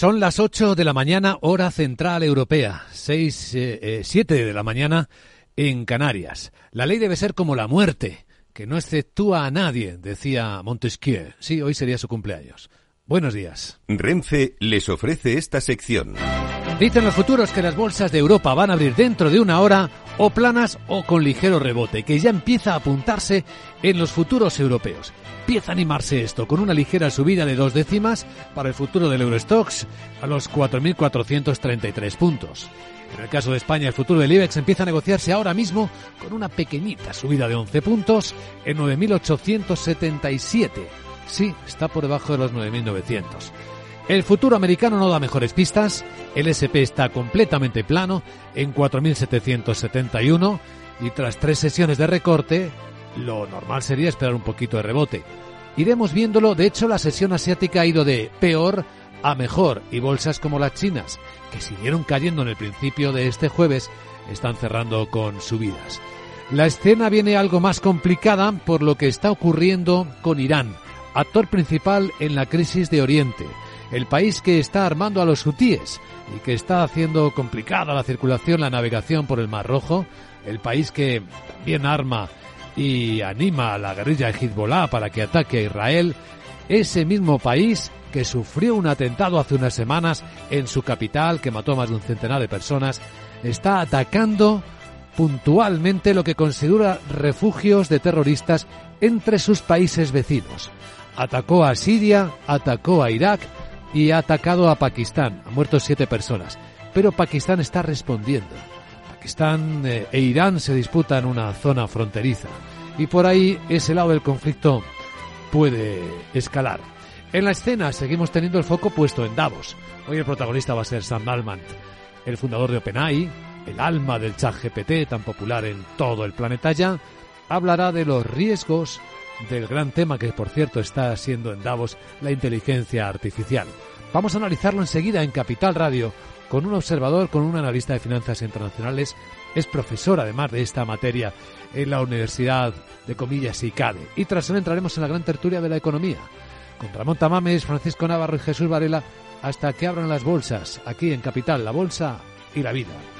Son las 8 de la mañana, hora central europea, 6, eh, 7 de la mañana en Canarias. La ley debe ser como la muerte, que no exceptúa a nadie, decía Montesquieu. Sí, hoy sería su cumpleaños. Buenos días. Renfe les ofrece esta sección. Dicen los futuros que las bolsas de Europa van a abrir dentro de una hora o planas o con ligero rebote, que ya empieza a apuntarse en los futuros europeos. Empieza a animarse esto con una ligera subida de dos décimas para el futuro del Eurostox a los 4.433 puntos. En el caso de España, el futuro del IBEX empieza a negociarse ahora mismo con una pequeñita subida de 11 puntos en 9.877. Sí, está por debajo de los 9.900. El futuro americano no da mejores pistas. El SP está completamente plano en 4.771 y tras tres sesiones de recorte, lo normal sería esperar un poquito de rebote. Iremos viéndolo, de hecho la sesión asiática ha ido de peor a mejor y bolsas como las chinas, que siguieron cayendo en el principio de este jueves, están cerrando con subidas. La escena viene algo más complicada por lo que está ocurriendo con Irán, actor principal en la crisis de Oriente, el país que está armando a los hutíes y que está haciendo complicada la circulación, la navegación por el Mar Rojo, el país que también arma y anima a la guerrilla de Hezbollah para que ataque a Israel, ese mismo país que sufrió un atentado hace unas semanas en su capital que mató a más de un centenar de personas, está atacando puntualmente lo que considera refugios de terroristas entre sus países vecinos. Atacó a Siria, atacó a Irak y ha atacado a Pakistán. Ha muerto siete personas. Pero Pakistán está respondiendo. Pakistán eh, e Irán se disputan una zona fronteriza. Y por ahí ese lado del conflicto puede escalar. En la escena seguimos teniendo el foco puesto en Davos. Hoy el protagonista va a ser Sam Altman, el fundador de OpenAI, el alma del chat GPT tan popular en todo el planeta ya, hablará de los riesgos del gran tema que por cierto está siendo en Davos la inteligencia artificial. Vamos a analizarlo enseguida en Capital Radio con un observador, con un analista de finanzas internacionales, es profesor además de esta materia en la Universidad de Comillas y CADE. Y tras él entraremos en la gran tertulia de la economía con Ramón Tamames, Francisco Navarro y Jesús Varela hasta que abran las bolsas aquí en Capital, la bolsa y la vida.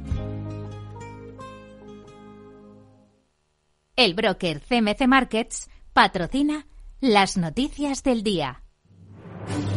El broker CMC Markets patrocina las noticias del día.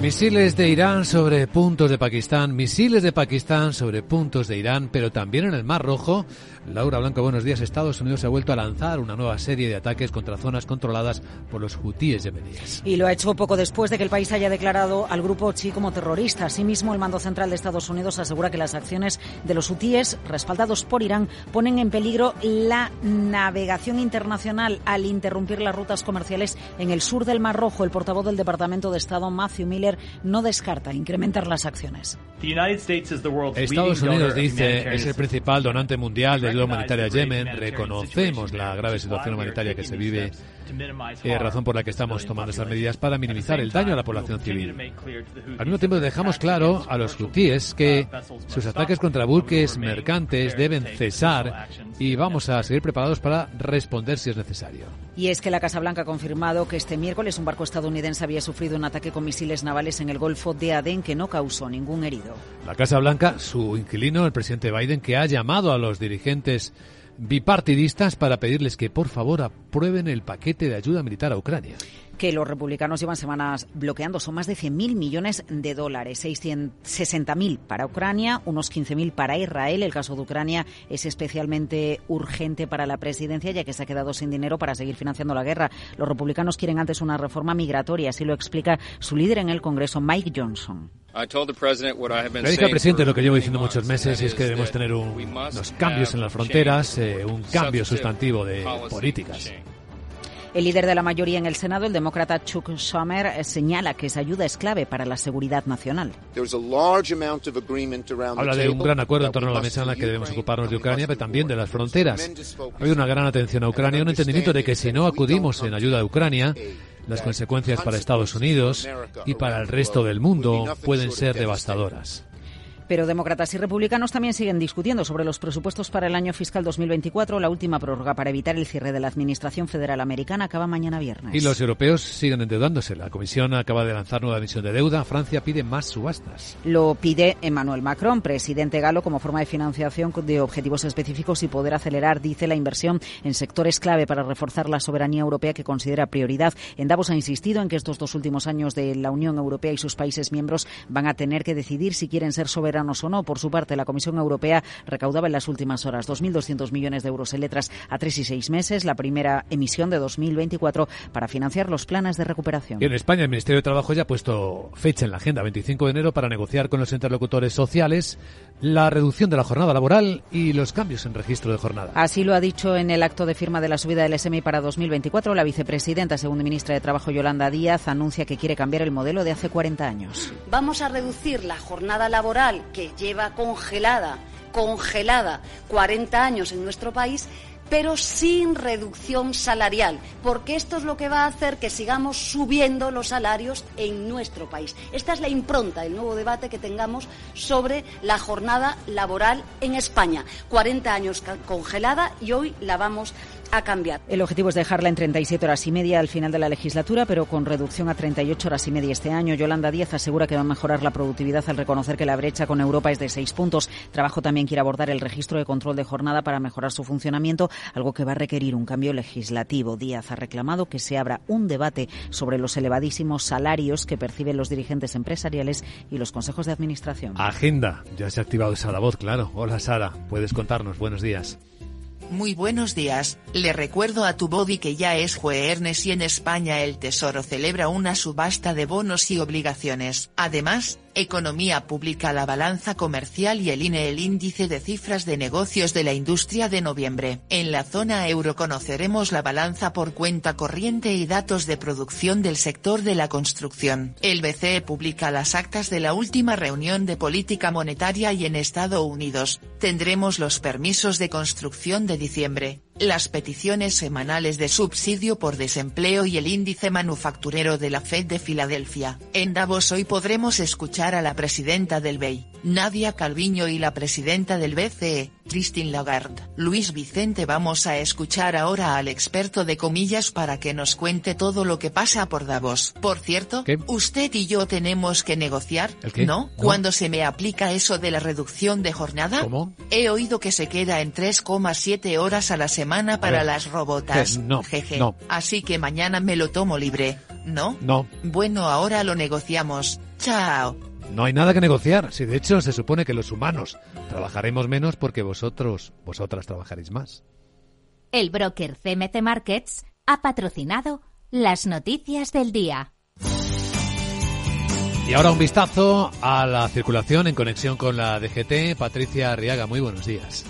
Misiles de Irán sobre puntos de Pakistán, misiles de Pakistán sobre puntos de Irán, pero también en el Mar Rojo. Laura Blanco, buenos días. Estados Unidos ha vuelto a lanzar una nueva serie de ataques contra zonas controladas por los hutíes yemeníes. Y lo ha hecho poco después de que el país haya declarado al grupo Chi como terrorista. Asimismo, el mando central de Estados Unidos asegura que las acciones de los hutíes, respaldados por Irán, ponen en peligro la navegación internacional al interrumpir las rutas comerciales en el sur del Mar Rojo. El portavoz del Departamento de Estado, Matthew Miller, no descarta incrementar las acciones. Estados Unidos dice es el principal donante mundial de ayuda humanitaria a Yemen. Reconocemos la grave situación humanitaria que se vive, eh, razón por la que estamos tomando estas medidas para minimizar el daño a la población civil. Al mismo tiempo dejamos claro a los hutíes que sus ataques contra buques mercantes deben cesar y vamos a seguir preparados para responder si es necesario. Y es que la Casa Blanca ha confirmado que este miércoles un barco estadounidense había sufrido un ataque con misiles navales en el Golfo de Adén que no causó ningún herido. La Casa Blanca, su inquilino, el presidente Biden, que ha llamado a los dirigentes bipartidistas para pedirles que por favor aprueben el paquete de ayuda militar a Ucrania que los republicanos llevan semanas bloqueando. Son más de 100.000 millones de dólares, 660.000 para Ucrania, unos 15.000 para Israel. El caso de Ucrania es especialmente urgente para la presidencia, ya que se ha quedado sin dinero para seguir financiando la guerra. Los republicanos quieren antes una reforma migratoria, así lo explica su líder en el Congreso, Mike Johnson. Le dije al presidente lo que llevo diciendo muchos meses y es que debemos tener unos cambios en las fronteras, eh, un cambio sustantivo de políticas. El líder de la mayoría en el Senado, el demócrata Chuck Schumer, señala que esa ayuda es clave para la seguridad nacional. Habla de un gran acuerdo en torno a la mesa en la que debemos ocuparnos de Ucrania, pero también de las fronteras. Hay una gran atención a Ucrania, un entendimiento de que si no acudimos en ayuda a Ucrania, las consecuencias para Estados Unidos y para el resto del mundo pueden ser devastadoras. Pero demócratas y republicanos también siguen discutiendo sobre los presupuestos para el año fiscal 2024. La última prórroga para evitar el cierre de la Administración Federal Americana acaba mañana viernes. Y los europeos siguen endeudándose. La Comisión acaba de lanzar nueva emisión de deuda. Francia pide más subastas. Lo pide Emmanuel Macron, presidente galo, como forma de financiación de objetivos específicos y poder acelerar, dice, la inversión en sectores clave para reforzar la soberanía europea que considera prioridad. En Davos ha insistido en que estos dos últimos años de la Unión Europea y sus países miembros van a tener que decidir si quieren ser soberanos o no. Por su parte, la Comisión Europea recaudaba en las últimas horas 2.200 millones de euros en letras a tres y seis meses, la primera emisión de 2024 para financiar los planes de recuperación. Y en España, el Ministerio de Trabajo ya ha puesto fecha en la agenda, 25 de enero, para negociar con los interlocutores sociales la reducción de la jornada laboral y los cambios en registro de jornada. Así lo ha dicho en el acto de firma de la subida del SMI para 2024 la vicepresidenta, segunda ministra de Trabajo, Yolanda Díaz, anuncia que quiere cambiar el modelo de hace 40 años. Vamos a reducir la jornada laboral que lleva congelada, congelada 40 años en nuestro país pero sin reducción salarial, porque esto es lo que va a hacer que sigamos subiendo los salarios en nuestro país. Esta es la impronta del nuevo debate que tengamos sobre la jornada laboral en España. 40 años congelada y hoy la vamos a cambiar. El objetivo es dejarla en 37 horas y media al final de la legislatura, pero con reducción a 38 horas y media este año. Yolanda Díaz asegura que va a mejorar la productividad al reconocer que la brecha con Europa es de seis puntos. Trabajo también quiere abordar el registro de control de jornada para mejorar su funcionamiento, algo que va a requerir un cambio legislativo. Díaz ha reclamado que se abra un debate sobre los elevadísimos salarios que perciben los dirigentes empresariales y los consejos de administración. Agenda. Ya se ha activado esa voz, claro. Hola Sara, puedes contarnos. Buenos días. Muy buenos días, le recuerdo a tu body que ya es jueves y en España el Tesoro celebra una subasta de bonos y obligaciones. Además, Economía Pública la balanza comercial y el INE el índice de cifras de negocios de la industria de noviembre. En la zona euro conoceremos la balanza por cuenta corriente y datos de producción del sector de la construcción. El BCE publica las actas de la última reunión de política monetaria y en Estados Unidos, tendremos los permisos de construcción de diciembre, las peticiones semanales de subsidio por desempleo y el índice manufacturero de la Fed de Filadelfia. En Davos hoy podremos escuchar a la presidenta del BEI, Nadia Calviño y la presidenta del BCE, Christine Lagarde. Luis Vicente vamos a escuchar ahora al experto de comillas para que nos cuente todo lo que pasa por Davos. Por cierto, usted y yo tenemos que negociar, ¿no? Cuando se me aplica eso de la reducción de jornada. ¿Cómo? He oído que se queda en 3,7 horas a la semana para las robotas. no, Jeje. no. Así que mañana me lo tomo libre, ¿no? No. Bueno, ahora lo negociamos. Chao. No hay nada que negociar. Si de hecho se supone que los humanos trabajaremos menos porque vosotros, vosotras trabajaréis más. El broker CMC Markets ha patrocinado las noticias del día. Y ahora un vistazo a la circulación en conexión con la DGT. Patricia Arriaga, muy buenos días.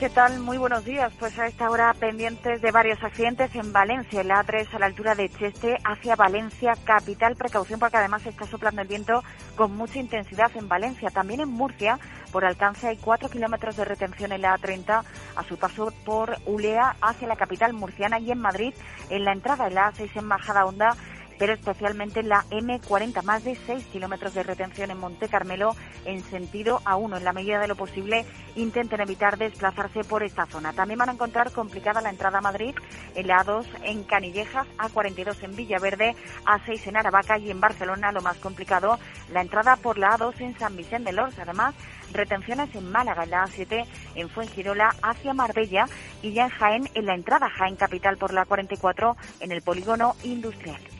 ¿Qué tal? Muy buenos días. Pues a esta hora pendientes de varios accidentes en Valencia, en la A3 a la altura de Cheste, hacia Valencia capital. Precaución porque además está soplando el viento con mucha intensidad en Valencia. También en Murcia, por alcance, hay cuatro kilómetros de retención en la A30 a su paso por Ulea hacia la capital murciana y en Madrid, en la entrada de la A6 en Majada Honda pero especialmente en la M40, más de 6 kilómetros de retención en Monte Carmelo en sentido A1. En la medida de lo posible, intenten evitar desplazarse por esta zona. También van a encontrar complicada la entrada a Madrid en la A2 en Canillejas, A42 en Villaverde, A6 en Aravaca y en Barcelona, lo más complicado, la entrada por la A2 en San Vicente de Lors. Además, retenciones en Málaga, en la A7 en Fuengirola hacia Marbella y ya en Jaén, en la entrada Jaén Capital por la 44 en el polígono industrial.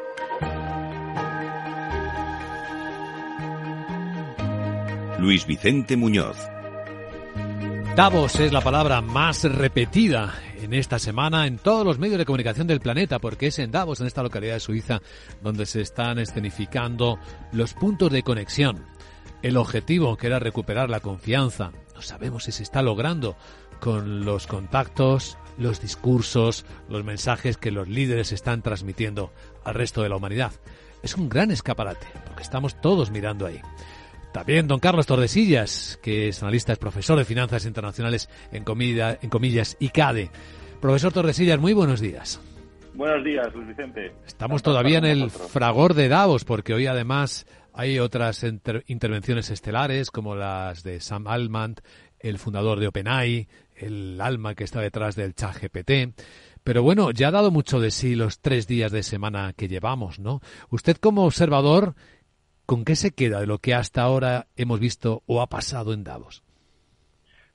Luis Vicente Muñoz. Davos es la palabra más repetida en esta semana en todos los medios de comunicación del planeta, porque es en Davos, en esta localidad de Suiza, donde se están escenificando los puntos de conexión. El objetivo, que era recuperar la confianza, no sabemos si se está logrando con los contactos, los discursos, los mensajes que los líderes están transmitiendo al resto de la humanidad. Es un gran escaparate, porque estamos todos mirando ahí. También don Carlos Tordesillas, que es analista, es profesor de finanzas internacionales en, comida, en comillas ICADE. Profesor Tordesillas, muy buenos días. Buenos días, Luis Vicente. Estamos todavía en el fragor de Davos, porque hoy además hay otras intervenciones estelares, como las de Sam Altman, el fundador de OpenAI, el alma que está detrás del chat GPT. Pero bueno, ya ha dado mucho de sí los tres días de semana que llevamos, ¿no? Usted como observador, ¿con qué se queda de lo que hasta ahora hemos visto o ha pasado en Davos?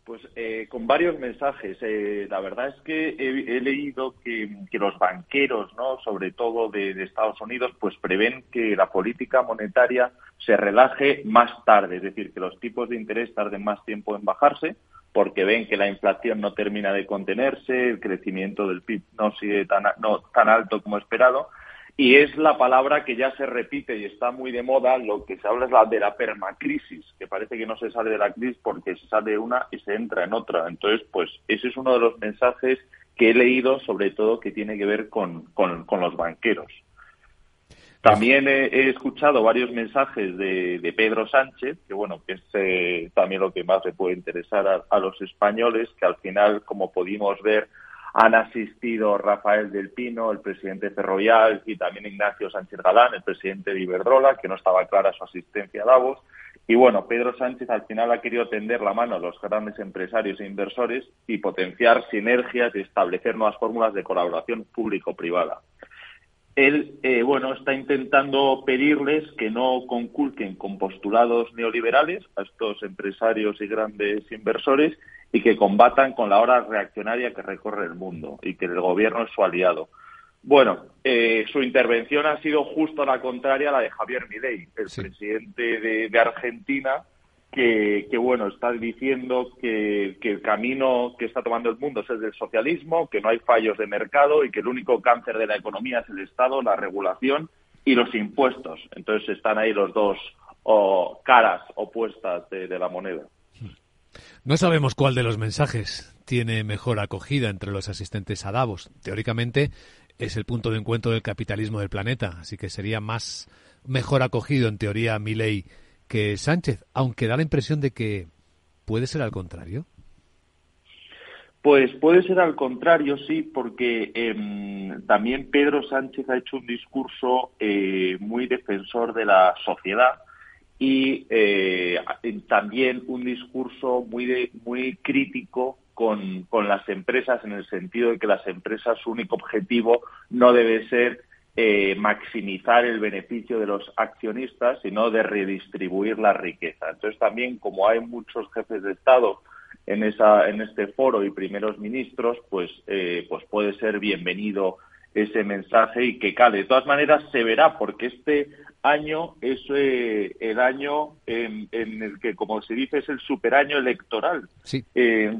Pues eh, con varios mensajes. Eh, la verdad es que he, leído que, los banqueros, no, sobre todo de, Estados Unidos, pues prevén que la política monetaria se relaje más tarde, es decir, que los tipos de interés tarden más tiempo en bajarse, porque ven que la inflación no termina de contenerse, el crecimiento del PIB no sigue tan, no, tan alto como esperado, y es la palabra que ya se repite y está muy de moda, lo que se habla es la de la permacrisis, que parece que no se sale de la crisis porque se sale de una y se entra en otra. Entonces, pues ese es uno de los mensajes que he leído, sobre todo que tiene que ver con, con, los banqueros. También he, escuchado varios mensajes de, Pedro Sánchez, que bueno, que es eh, también lo que más le puede interesar a, a los españoles, que al final, como pudimos ver, han asistido Rafael del Pino, el presidente Ferrovial, y también Ignacio Sánchez Galán, el presidente de Iberdrola, que no estaba clara su asistencia a Davos. Y bueno, Pedro Sánchez al final ha querido tender la mano a los grandes empresarios e inversores y potenciar sinergias y establecer nuevas fórmulas de colaboración público-privada. Él, eh, bueno, está intentando pedirles que no conculquen con postulados neoliberales a estos empresarios y grandes inversores y que combatan con la hora reaccionaria que recorre el mundo y que el gobierno es su aliado. Bueno, eh, su intervención ha sido justo la contraria a la de Javier Milei, el presidente de, Argentina, que, bueno, está diciendo que, el camino que está tomando el mundo es el del socialismo, que no hay fallos de mercado y que el único cáncer de la economía es el Estado, la regulación y los impuestos. Entonces están ahí los dos caras opuestas de la moneda. No sabemos cuál de los mensajes tiene mejor acogida entre los asistentes a Davos. Teóricamente es el punto de encuentro del capitalismo del planeta, así que sería más mejor acogido en teoría Milley que Sánchez, aunque da la impresión de que puede ser al contrario. Pues puede ser al contrario, sí, porque em, también Pedro Sánchez ha hecho un discurso eh, muy defensor de la sociedad y eh, también un discurso muy, muy crítico con, con, las empresas en el sentido de que las empresas su único objetivo no debe ser eh, maximizar el beneficio de los accionistas, sino de redistribuir la riqueza. Entonces también como hay muchos jefes de Estado en, esa, en este foro y primeros ministros, pues, eh, pues puede ser bienvenido ese mensaje y que cale. De todas maneras, se verá, porque este año es eh, el año en, el que, como se dice, es el superaño electoral. Sí. Eh,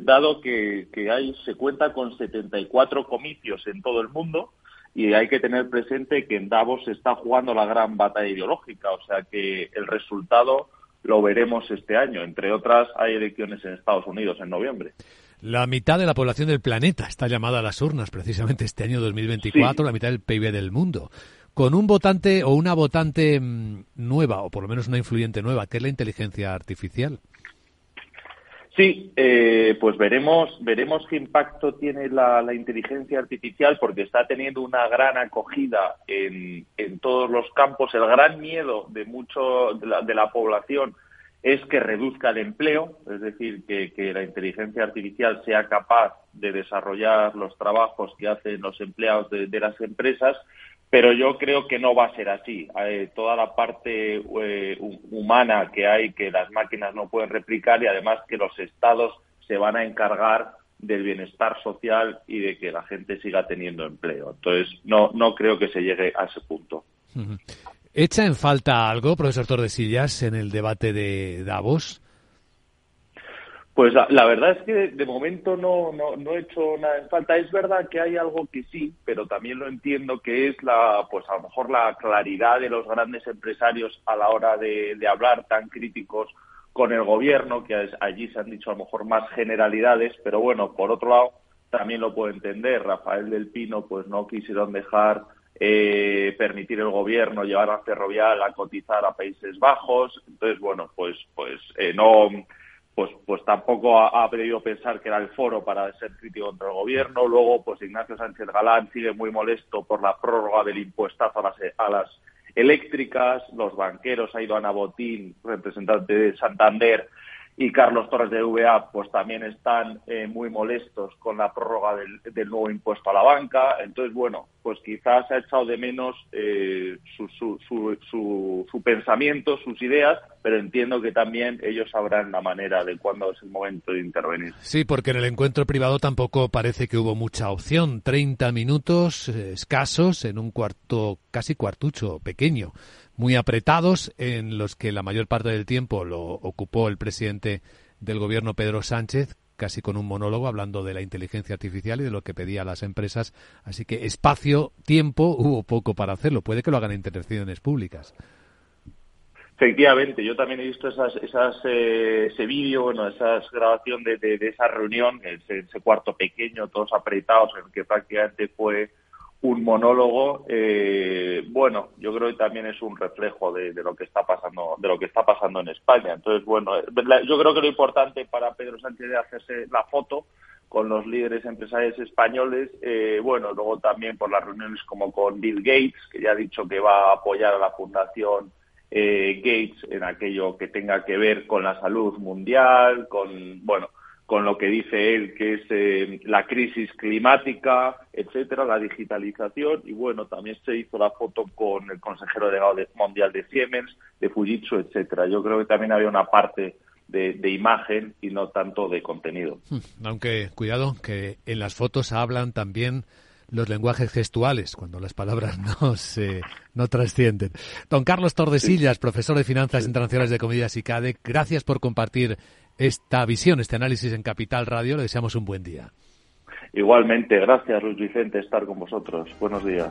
dado que, que hay, se cuenta con 74 comicios en todo el mundo y hay que tener presente que en Davos se está jugando la gran batalla ideológica, o sea que el resultado lo veremos este año. Entre otras, hay elecciones en Estados Unidos en noviembre. La mitad de la población del planeta está llamada a las urnas precisamente este año 2024, la mitad del PIB del mundo. Con un votante o una votante mm, nueva, o por lo menos una influyente nueva, que es la inteligencia artificial. Sí, eh, pues veremos, veremos qué impacto tiene la, inteligencia artificial porque está teniendo una gran acogida en, todos los campos. El gran miedo de mucho de la, población es que reduzca el empleo, es decir, que, la inteligencia artificial sea capaz de desarrollar los trabajos que hacen los empleados de las empresas pero yo creo que no va a ser así. Eh, toda la parte eh, humana que hay que las máquinas no pueden replicar y además que los estados se van a encargar del bienestar social y de que la gente siga teniendo empleo. Entonces, no, no creo que se llegue a ese punto. ¿Echa en falta algo, profesor Tordesillas, en el debate de Davos? Pues la, verdad es que de, momento no, no, he hecho nada en falta. Es verdad que hay algo que sí, pero también lo entiendo que es la, pues a lo mejor la claridad de los grandes empresarios a la hora de, hablar tan críticos con el gobierno, que allí se han dicho a lo mejor más generalidades, pero bueno, por otro lado, también lo puedo entender. Rafael del Pino, pues no quisieron dejar eh, permitir el gobierno llevar a Ferrovial a cotizar a Países Bajos. Entonces, bueno, pues, pues eh, no pues, pues tampoco ha, podido pensar que era el foro para ser crítico contra el gobierno. Luego, pues Ignacio Sánchez Galán sigue muy molesto por la prórroga del impuestazo a las, a las eléctricas. Los banqueros, ha ido Ana Botín, representante de Santander, y Carlos Torres de VA pues también están eh, muy molestos con la prórroga del, nuevo impuesto a la banca. Entonces, bueno, pues quizás ha echado de menos eh, su, su, su, su, pensamiento, sus ideas, pero entiendo que también ellos sabrán la manera de cuándo es el momento de intervenir. Sí, porque en el encuentro privado tampoco parece que hubo mucha opción. 30 minutos eh, escasos en un cuarto, casi cuartucho pequeño muy apretados en los que la mayor parte del tiempo lo ocupó el presidente del gobierno Pedro Sánchez, casi con un monólogo hablando de la inteligencia artificial y de lo que pedía a las empresas. Así que espacio, tiempo, hubo poco para hacerlo. Puede que lo hagan en intervenciones públicas. Efectivamente, yo también he visto esas, esas, eh, ese vídeo, bueno, esa grabación de, de, esa reunión, ese, ese, cuarto pequeño, todos apretados, en el que prácticamente fue un monólogo, eh, bueno, yo creo que también es un reflejo de, lo que está pasando, de lo que está pasando en España. Entonces, bueno, yo creo que lo importante para Pedro Sánchez es hacerse la foto con los líderes empresariales españoles, eh, bueno, luego también por las reuniones como con Bill Gates, que ya ha dicho que va a apoyar a la fundación eh, Gates en aquello que tenga que ver con la salud mundial, con, bueno, con lo que dice él, que es eh, la crisis climática, etcétera, la digitalización, y bueno, también se hizo la foto con el consejero delegado mundial de Siemens, de Fujitsu, etcétera. Yo creo que también había una parte de, imagen y no tanto de contenido. Hmm, aunque, cuidado, que en las fotos hablan también los lenguajes gestuales, cuando las palabras no se no trascienden. Don Carlos Tordesillas, profesor de Finanzas Internacionales de Comedias y CADE, gracias por compartir esta visión, este análisis en Capital Radio. Le deseamos un buen día. Igualmente, gracias Luis Vicente, estar con vosotros. Buenos días.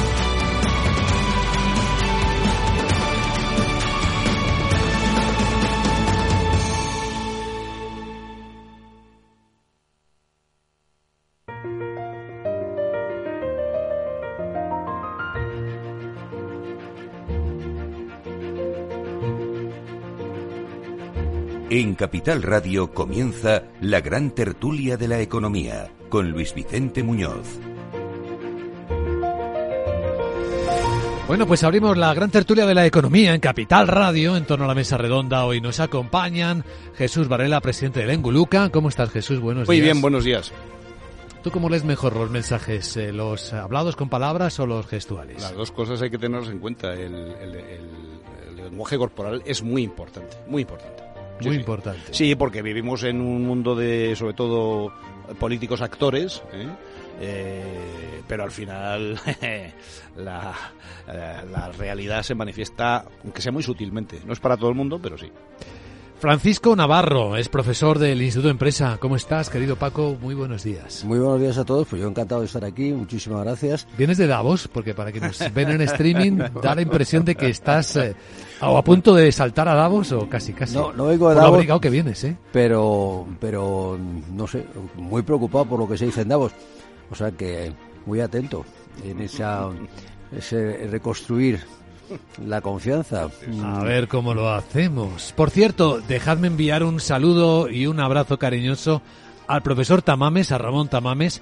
En Capital Radio comienza la gran tertulia de la economía con Luis Vicente Muñoz. Bueno, pues abrimos la gran tertulia de la economía en Capital Radio en torno a la mesa redonda. Hoy nos acompañan Jesús Varela, presidente de Enguluca. ¿Cómo estás, Jesús? Buenos Muy días. bien, buenos días. ¿Tú cómo lees mejor los mensajes? eh, ¿Los hablados con palabras o los gestuales? Las dos cosas hay que tenerlas en cuenta. El, el- el- el lenguaje corporal es muy importante, muy importante. Muy sí. importante. Sí, porque vivimos en un mundo de, sobre todo, políticos actores, ¿eh? Eh, pero al final la, la realidad se manifiesta, aunque sea muy sutilmente. No es para todo el mundo, pero sí. Francisco Navarro es profesor del Instituto de Empresa. ¿Cómo estás, querido Paco? Muy buenos días. Muy buenos días a todos, pues yo encantado de estar aquí, muchísimas gracias. ¿Vienes de Davos? Porque para que nos ven en streaming da la impresión de que estás eh, o a punto de saltar a Davos o casi, casi. No, no vengo de Por lo Davos. abrigado que vienes, ¿eh? Pero, pero, no sé, muy preocupado por lo que se dice en Davos. O sea que muy atento en esa, ese reconstruir la confianza. A ver cómo lo hacemos. Por cierto, dejadme enviar un saludo y un abrazo cariñoso al profesor Tamames, a Ramón Tamames,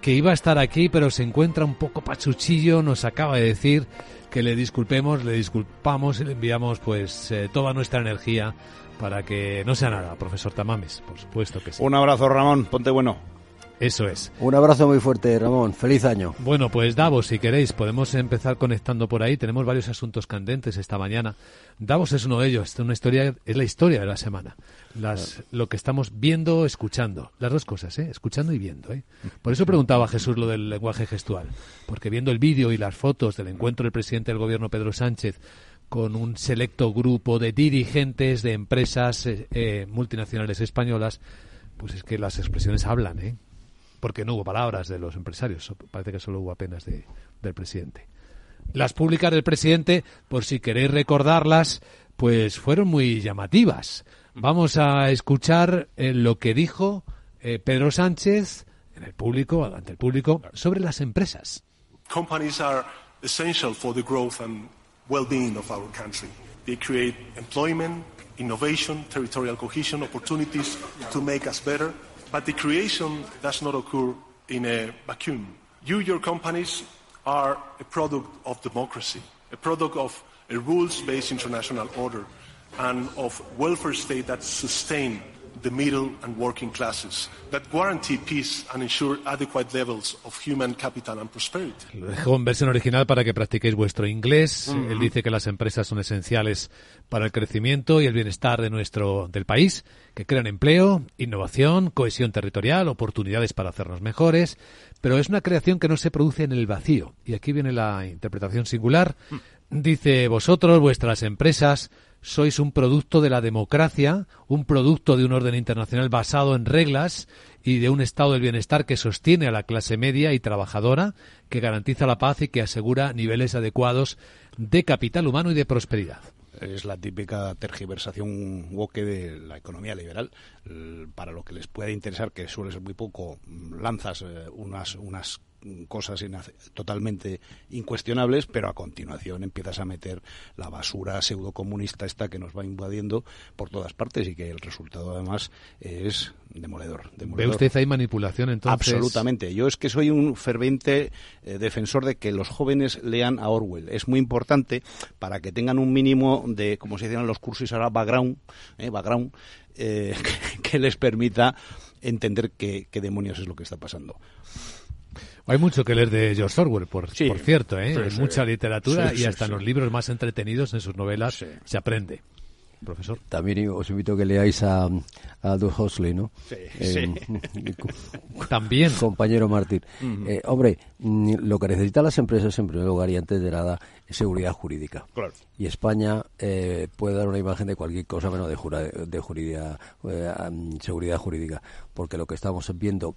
que iba a estar aquí, pero se encuentra un poco pachuchillo. Nos acaba de decir que le disculpemos, le disculpamos y le enviamos pues eh, toda nuestra energía para que no sea nada, profesor Tamames, por supuesto que sí. Un abrazo, Ramón. Ponte bueno. Eso es. Un abrazo muy fuerte, Ramón. Feliz año. Bueno, pues Davos, si queréis, podemos empezar conectando por ahí. Tenemos varios asuntos candentes esta mañana. Davos es uno de ellos. Es una historia, es la historia de la semana. Las, lo que estamos viendo, escuchando. Las dos cosas, ¿eh? Escuchando y viendo, ¿eh? Por eso preguntaba a Jesús lo del lenguaje gestual. Porque viendo el vídeo y las fotos del encuentro del presidente del gobierno, Pedro Sánchez, con un selecto grupo de dirigentes de empresas eh, eh, multinacionales españolas, pues es que las expresiones hablan, ¿eh? Porque no hubo palabras de los empresarios, so- parece que solo hubo apenas de, del presidente. Las públicas del presidente, por si queréis recordarlas, pues fueron muy llamativas. Vamos a escuchar eh, lo que dijo eh, Pedro Sánchez en el público, ante el público, sobre las empresas. Companies are essential for the growth and well-being of our country. They create employment, innovation, territorial cohesion, opportunities to make us better. But the creation does not occur in a vacuum. You, your companies, are a product of democracy, a product of a rules-based international order, and of welfare state that sustain the middle and working classes, that guarantee peace and ensure adequate levels of human capital and prosperity. Lo dejo en versión original para que practiquéis vuestro inglés. Ujú. Él dice que las empresas son esenciales para el crecimiento y el bienestar de nuestro del país, que crean empleo, innovación, cohesión territorial, oportunidades para hacernos mejores, pero es una creación que no se produce en el vacío. Y aquí viene la interpretación singular. Dice, vosotros, vuestras empresas, sois un producto de la democracia, un producto de un orden internacional basado en reglas y de un estado del bienestar que sostiene a la clase media y trabajadora, que garantiza la paz y que asegura niveles adecuados de capital humano y de prosperidad. Es la típica tergiversación woke de la economía liberal. Para lo que les puede interesar, que suele ser muy poco, mm, lanzas eh, unas, unas cosas totalmente incuestionables, pero a continuación empiezas a meter la basura pseudocomunista esta que nos va invadiendo por todas partes y que el resultado además es demoledor. ¿Ve demoledor. usted ahí manipulación entonces? Absolutamente. Yo es que soy un ferviente eh, defensor de que los jóvenes lean a Orwell. Es muy importante para que tengan un mínimo de, como se decían en los cursos ahora, background, eh, background eh, que, que les permita entender qué, qué demonios es lo que está pasando. Hay mucho que leer de George Orwell, por, Sí. por cierto, ¿eh? Sí, Hay sí. mucha literatura Sí, y sí, hasta en los libros más entretenidos, en sus novelas, se aprende. Profesor. También os invito a que leáis a, a Aldous Huxley, ¿no? Sí, Eh, También. Compañero Martín. Ujú. Eh, hombre, mm, lo que necesitan las empresas, en primer lugar y antes de nada, es seguridad jurídica. Claro. Y España eh, puede dar una imagen de cualquier cosa menos de, jura- de juridía- eh, seguridad jurídica. Porque lo que estamos viendo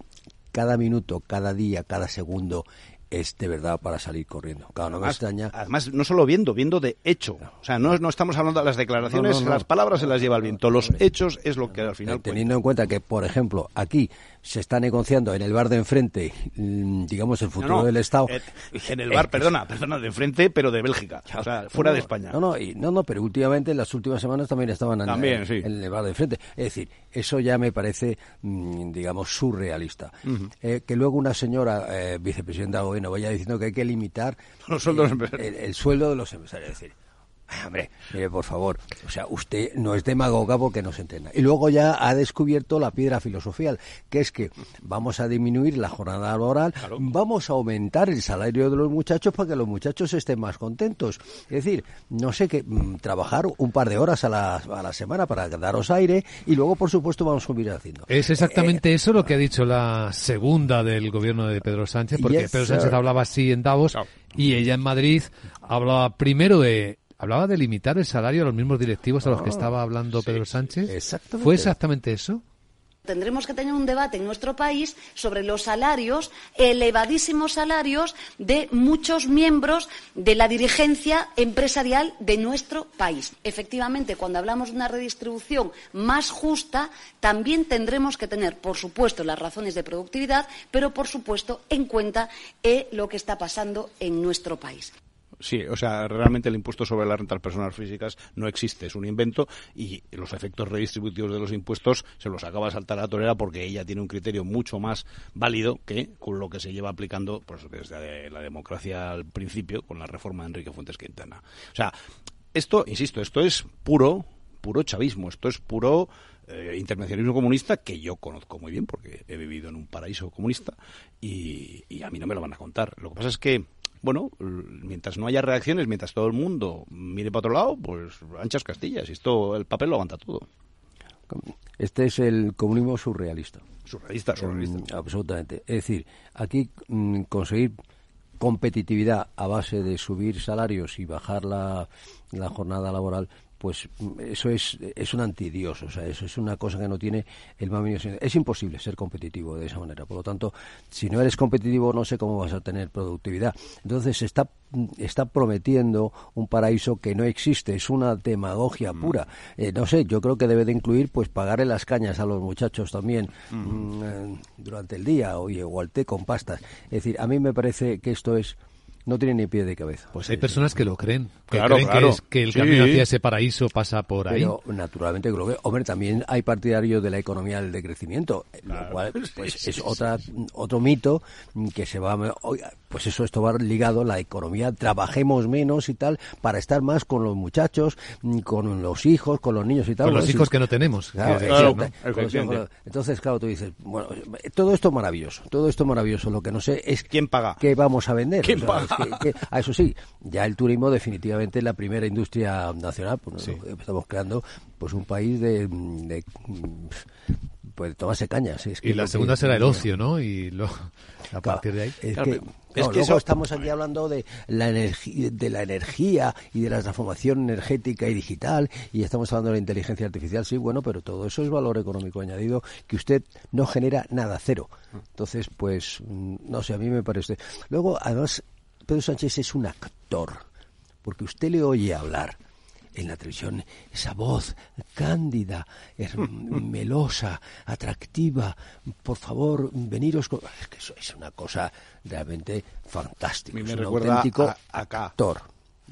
cada minuto, cada día, cada segundo es de verdad para salir corriendo. Claro, no me Además, extraña. además, no solo viendo, viendo de hecho. O sea, no, no estamos hablando de las declaraciones, No, las palabras se las lleva el viento. Los hechos es lo que al final. Teniendo en cuenta que, por ejemplo, aquí se está negociando en el bar de enfrente, mm, digamos, el futuro No, no, del Estado. eh, En el bar, Eh, perdona, perdona, de enfrente, pero de Bélgica. O sea, fuera No, de España. No, no, y, no, no, pero últimamente en las últimas semanas también estaban en, También, en- sí. en el bar de enfrente. Es decir, eso ya me parece, mm, digamos, surrealista. Eh, que luego una señora eh, vicepresidenta del gobierno vaya diciendo que hay que limitar Los sueldos el- el sueldo de los empresarios. Es decir, Hombre, mire, por favor, o sea, usted no es demagoga porque no se entienda. Y luego ya ha descubierto la piedra filosofal, que es que vamos a disminuir la jornada laboral, vamos a aumentar el salario de los muchachos para que los muchachos estén más contentos. Es decir, no sé qué, mm, trabajar un par de horas a la, a la semana para daros aire y luego, por supuesto, vamos a subir haciendo. Es exactamente eso lo que ha dicho la segunda del gobierno de Pedro Sánchez, porque Yes, Pedro Sánchez sir. hablaba así en Davos y ella en Madrid hablaba primero de hablaba de limitar el salario a los mismos directivos a los que Ah, estaba hablando Pedro Sánchez. Exactamente. ¿Fue exactamente eso? Tendremos que tener un debate en nuestro país sobre los salarios, elevadísimos salarios de muchos miembros de la dirigencia empresarial de nuestro país. Efectivamente, cuando hablamos de una redistribución más justa, también tendremos que tener, por supuesto, las razones de productividad, pero, por supuesto, en cuenta eh, lo que está pasando en nuestro país. Sí, o sea, realmente el impuesto sobre las rentas personas físicas no existe, es un invento y los efectos redistributivos de los impuestos se los acaba de saltar a la torera porque ella tiene un criterio mucho más válido que con lo que se lleva aplicando pues, desde la democracia al principio con la reforma de Enrique Fuentes Quintana. O sea, esto, insisto, esto es puro, puro chavismo, esto es puro eh, internacionalismo comunista que yo conozco muy bien porque he vivido en un paraíso comunista y, y a mí no me lo van a contar. Lo que pasa es que, bueno, mientras no haya reacciones, mientras todo el mundo mire para otro lado, pues anchas castillas y esto, el papel lo aguanta todo. Este es el comunismo surrealista. Surrealista, surrealista. Mm, absolutamente. Es decir, aquí mm, conseguir competitividad a base de subir salarios y bajar la, la jornada laboral, pues mm, eso es, es un antidios, o sea, eso es una cosa que no tiene el más mínimo. Es imposible ser competitivo de esa manera. Por lo tanto, si no eres competitivo, no sé cómo vas a tener productividad. Entonces, se está, mm, está prometiendo un paraíso que no existe, es una demagogia pura. Eh, no sé, yo creo que debe de incluir, pues, pagarle las cañas a los muchachos también mm, eh, durante el día, oye, o al té con pastas. Es decir, a mí me parece que esto es no tiene ni pie de cabeza. Pues hay personas que lo creen, que Claro, creen claro. que, es- que el Sí. camino hacia ese paraíso pasa por ahí. Pero naturalmente creo que, hombre, también hay partidarios de la economía del decrecimiento, eh, lo cual pues, sí, es sí, otra otro mito que se va, oiga, pues eso esto va ligado a la economía, trabajemos menos y tal para estar más con los muchachos, mm, con los hijos, con los niños y tal. Con los Bueno, hijos sí. que no tenemos. Claro. Claro. Entonces, claro, tú dices, bueno, todo esto maravilloso, todo esto maravilloso. Lo que no sé es quién paga, qué vamos a vender. ¿Quién O sea, es paga? que- que- a eso sí, ya el turismo definitivamente es la primera industria nacional. Pues, Estamos creando pues un país de, de pues de tomarse cañas. Es que Y la que- segunda será el ocio, ¿no? Y lo, a partir de ahí. es Claro, que, no, es que luego eso- estamos aquí hablando de la energía de la energía y de la transformación energética y digital y estamos hablando de la inteligencia artificial sí bueno pero todo eso es valor económico añadido que usted no genera nada cero. Entonces pues mm, no sé a mí me parece. Luego además Pedro Sánchez es un actor porque usted le oye hablar en la televisión esa voz cándida, melosa, atractiva, por favor, veniros con... Es que eso es una cosa realmente fantástica. Me es un auténtico a- acá. actor.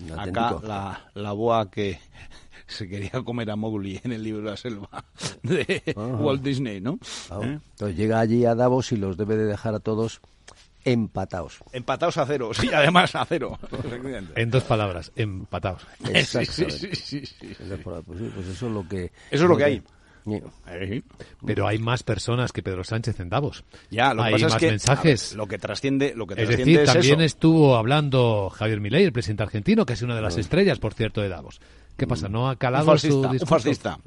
un Acá auténtico la, la boa que se quería comer a Mowgli en el libro de la selva de Ajá. Walt Disney, ¿no? Claro. ¿Eh? Entonces llega allí a Davos y los debe de dejar a todos empatados. Empatados a cero, sí, además a cero. En dos palabras, empatados. Exactamente. Sí, sí, sí, sí. Pues, sí, pues eso es lo que... Eso es lo que hay. Pero hay más personas que Pedro Sánchez en Davos. Ya, lo que hay pasa más es que mensajes. ver, lo que trasciende, lo que Es decir, es también eso. estuvo hablando Javier Milei, el presidente argentino, que es una de las estrellas, por cierto, de Davos. ¿Qué pasa? ¿No ha calado un fascista, su un fascista.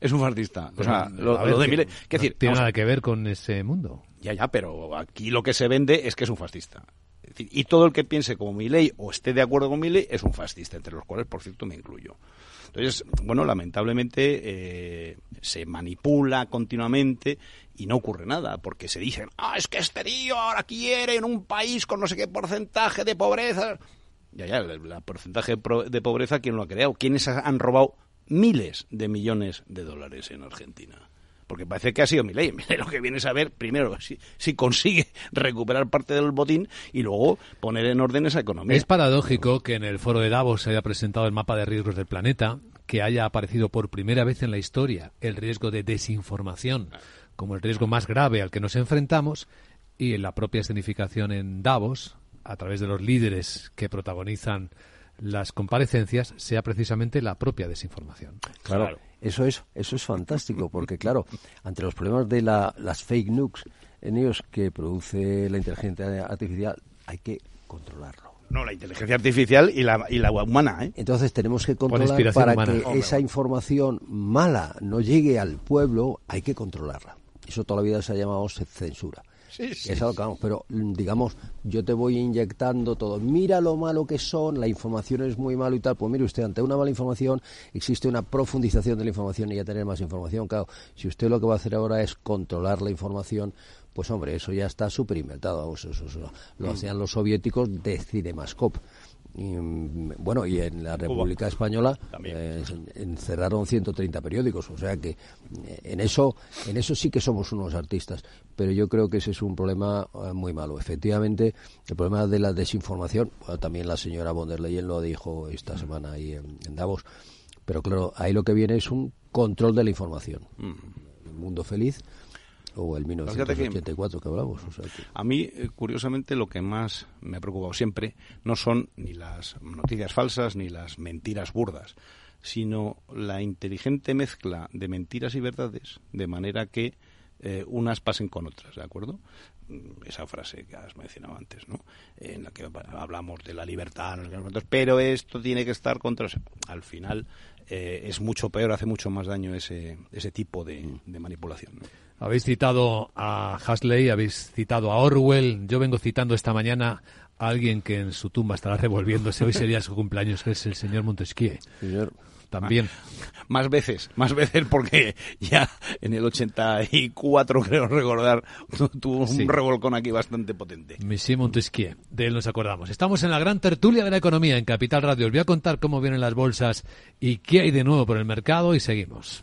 Es un fascista. O sea, Pero, lo, de que Milei- no decir, tiene nada que ver con ese mundo. Ya, ya, pero aquí lo que se vende es que es un fascista. Es decir, y todo el que piense como Milei o esté de acuerdo con Milei es un fascista, entre los cuales, por cierto, me incluyo. Entonces, bueno, lamentablemente, eh, se manipula continuamente y no ocurre nada, porque se dicen, ah, es que este tío ahora quiere en un país con no sé qué porcentaje de pobreza. Ya, ya, el, porcentaje de pobreza, ¿quién lo ha creado? ¿Quiénes han robado miles de millones de dólares en Argentina? porque parece que ha sido mi ley. lo que viene a saber, primero, si, si, consigue recuperar parte del botín y luego poner en orden esa economía. Es paradójico que en el foro de Davos se haya presentado el mapa de riesgos del planeta, que haya aparecido por primera vez en la historia el riesgo de desinformación como el riesgo más grave al que nos enfrentamos y en la propia escenificación en Davos, a través de los líderes que protagonizan las comparecencias, sea precisamente la propia desinformación. claro. Eso es, eso es fantástico, porque claro, ante los problemas de las fake news en ellos que produce la inteligencia artificial, hay que controlarlo. No, la inteligencia artificial y la, y la humana. ¿eh? Entonces tenemos que controlar para que esa información mala no llegue al pueblo, hay que controlarla. Eso toda la vida se ha llamado censura. Sí, sí. Es algo pero mm, digamos, yo te voy inyectando todo. Mira lo malo que son, la información es muy malo y tal. Pues mire usted, ante una mala información existe una profundización de la información y ya tener más información. Claro, si usted lo que va a hacer ahora es controlar la información, pues hombre, eso ya está súper inventado. Eso, lo mm. hacían los soviéticos de Cinemascope. Y, mm, bueno, y en la República Española eh, encerraron 130 periódicos, o sea que eh, en eso, en eso sí que somos unos artistas, pero yo creo que ese es un problema eh, muy malo. Efectivamente, el problema de la desinformación, también la señora von der Leyen lo dijo esta semana ahí en, Davos, pero claro, ahí lo que viene es un control de la información. Un mundo feliz o el 1984 que, hablamos. A mí, eh, curiosamente, lo que más me ha preocupado siempre no son ni las noticias falsas ni las mentiras burdas, sino la inteligente mezcla de mentiras y verdades, de manera que eh, unas pasen con otras, ¿de acuerdo? Mm, esa frase que has mencionado antes, ¿no? En la que hablamos de la libertad, pero esto tiene que estar contra... Al final eh, es mucho peor, hace mucho más daño ese, ese tipo de, manipulación. Habéis citado a Hasley, habéis citado a Orwell. Yo vengo citando esta mañana a alguien que en su tumba estará revolviéndose. Hoy sería su cumpleaños, que es el señor Montesquieu. Señor. También. Más veces, más veces porque ya en el 84, creo recordar, tuvo un revolcón aquí bastante potente. Monsieur Montesquieu, de él nos acordamos. Estamos en la gran tertulia de la economía en Capital Radio. Os voy a contar cómo vienen las bolsas y qué hay de nuevo por el mercado y seguimos.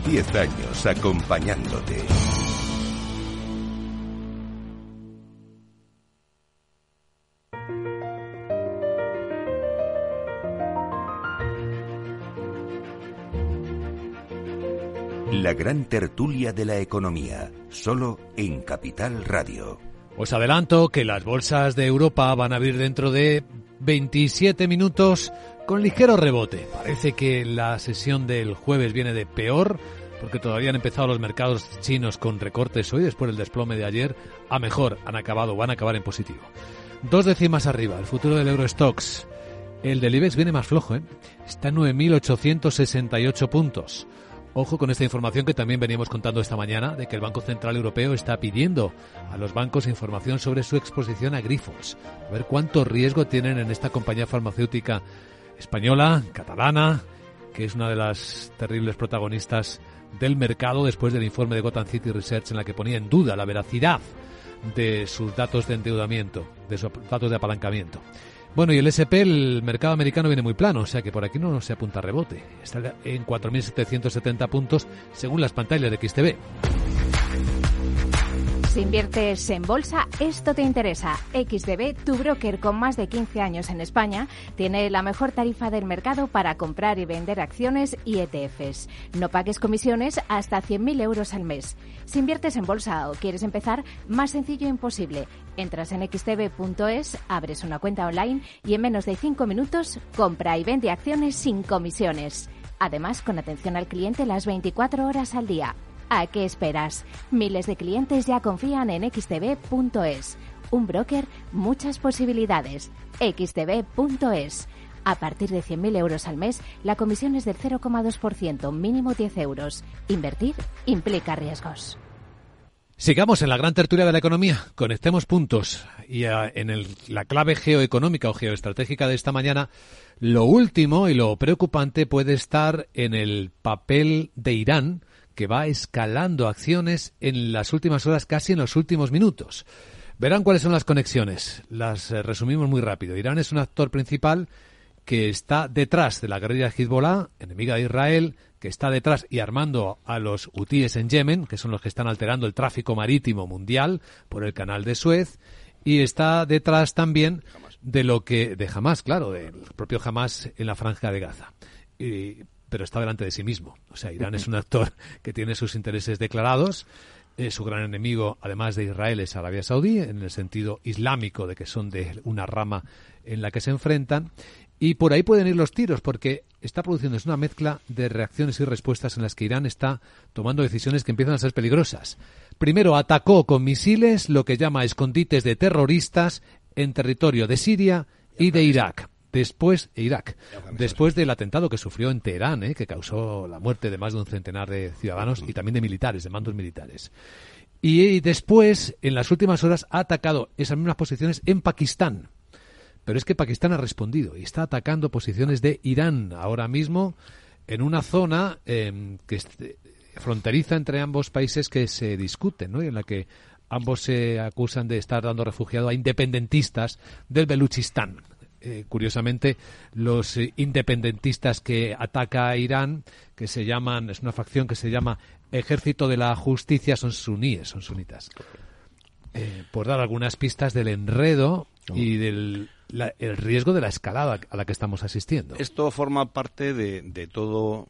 10 años acompañándote. La gran tertulia de la economía, solo en Capital Radio. Os adelanto que las bolsas de Europa van a abrir dentro de 27 minutos con ligero rebote. Parece que la sesión del jueves viene de peor porque todavía han empezado los mercados chinos con recortes hoy después del desplome de ayer a mejor, han acabado, van a acabar en positivo. Dos décimas arriba, el futuro del Eurostox. El del IBEX viene más flojo, ¿eh? está en 9.868 puntos. Ojo con esta información que también veníamos contando esta mañana de que el Banco Central Europeo está pidiendo a los bancos información sobre su exposición a grifos. A ver cuánto riesgo tienen en esta compañía farmacéutica española, catalana, que es una de las terribles protagonistas del mercado después del informe de Gotham City Research en la que ponía en duda la veracidad de sus datos de endeudamiento, de sus datos de apalancamiento. Bueno, y el SP, el mercado americano viene muy plano, o sea que por aquí no se apunta rebote. Está en 4.770 puntos según las pantallas de XTB. Si inviertes en bolsa, esto te interesa. XDB, tu broker con más de 15 años en España, tiene la mejor tarifa del mercado para comprar y vender acciones y ETFs. No pagues comisiones hasta 100.000 euros al mes. Si inviertes en bolsa o quieres empezar, más sencillo imposible. Entras en xdb.es, abres una cuenta online y en menos de 5 minutos compra y vende acciones sin comisiones. Además, con atención al cliente las 24 horas al día. ¿A qué esperas? Miles de clientes ya confían en xtb.es. Un broker, muchas posibilidades. xtb.es. A partir de 100.000 euros al mes, la comisión es del 0,2%, mínimo 10 euros. Invertir implica riesgos. Sigamos en la gran tertulia de la economía, conectemos puntos y ah, en la clave geoeconómica o geoestratégica de esta mañana, lo último y lo preocupante puede estar en el papel de Irán que va escalando acciones en las últimas horas, casi en los últimos minutos. Verán cuáles son las conexiones. Las eh, resumimos muy rápido. Irán es un actor principal que está detrás de la guerrilla Hezbollah, enemiga de Israel, que está detrás y armando a los hutíes en Yemen, que son los que están alterando el tráfico marítimo mundial por el canal de Suez, y está detrás también de lo que de Hamas, claro, del propio Hamas en la franja de Gaza. Pero está delante de sí mismo. O sea, Irán es un actor que tiene sus intereses declarados. Eh, su gran enemigo, además de Israel, es Arabia Saudí, en el sentido islámico de que son de una rama en la que se enfrentan. Y por ahí pueden ir los tiros, porque está produciendo una mezcla de reacciones y respuestas en las que Irán está tomando decisiones que empiezan a ser peligrosas. Primero, atacó con misiles lo que llama escondites de terroristas en territorio de Siria y de Irak después Irak, después del atentado que sufrió en Teherán, ¿eh? que causó la muerte de más de un centenar de ciudadanos y también de militares, de mandos militares. Y después, en las últimas horas, ha atacado esas mismas posiciones en Pakistán. Pero es que Pakistán ha respondido y está atacando posiciones de Irán ahora mismo en una zona em, que fronteriza entre ambos países que se discuten, ¿no? Y en la que ambos se acusan de estar dando refugiado a independentistas del Beluchistán, eh, curiosamente, los eh, independentistas que ataca a Irán, que se llaman, es una facción que se llama Ejército de la Justicia, son suníes, son sunitas. Eh, por dar algunas pistas del enredo y del el riesgo de la escalada a la que estamos asistiendo. Esto forma parte de, todo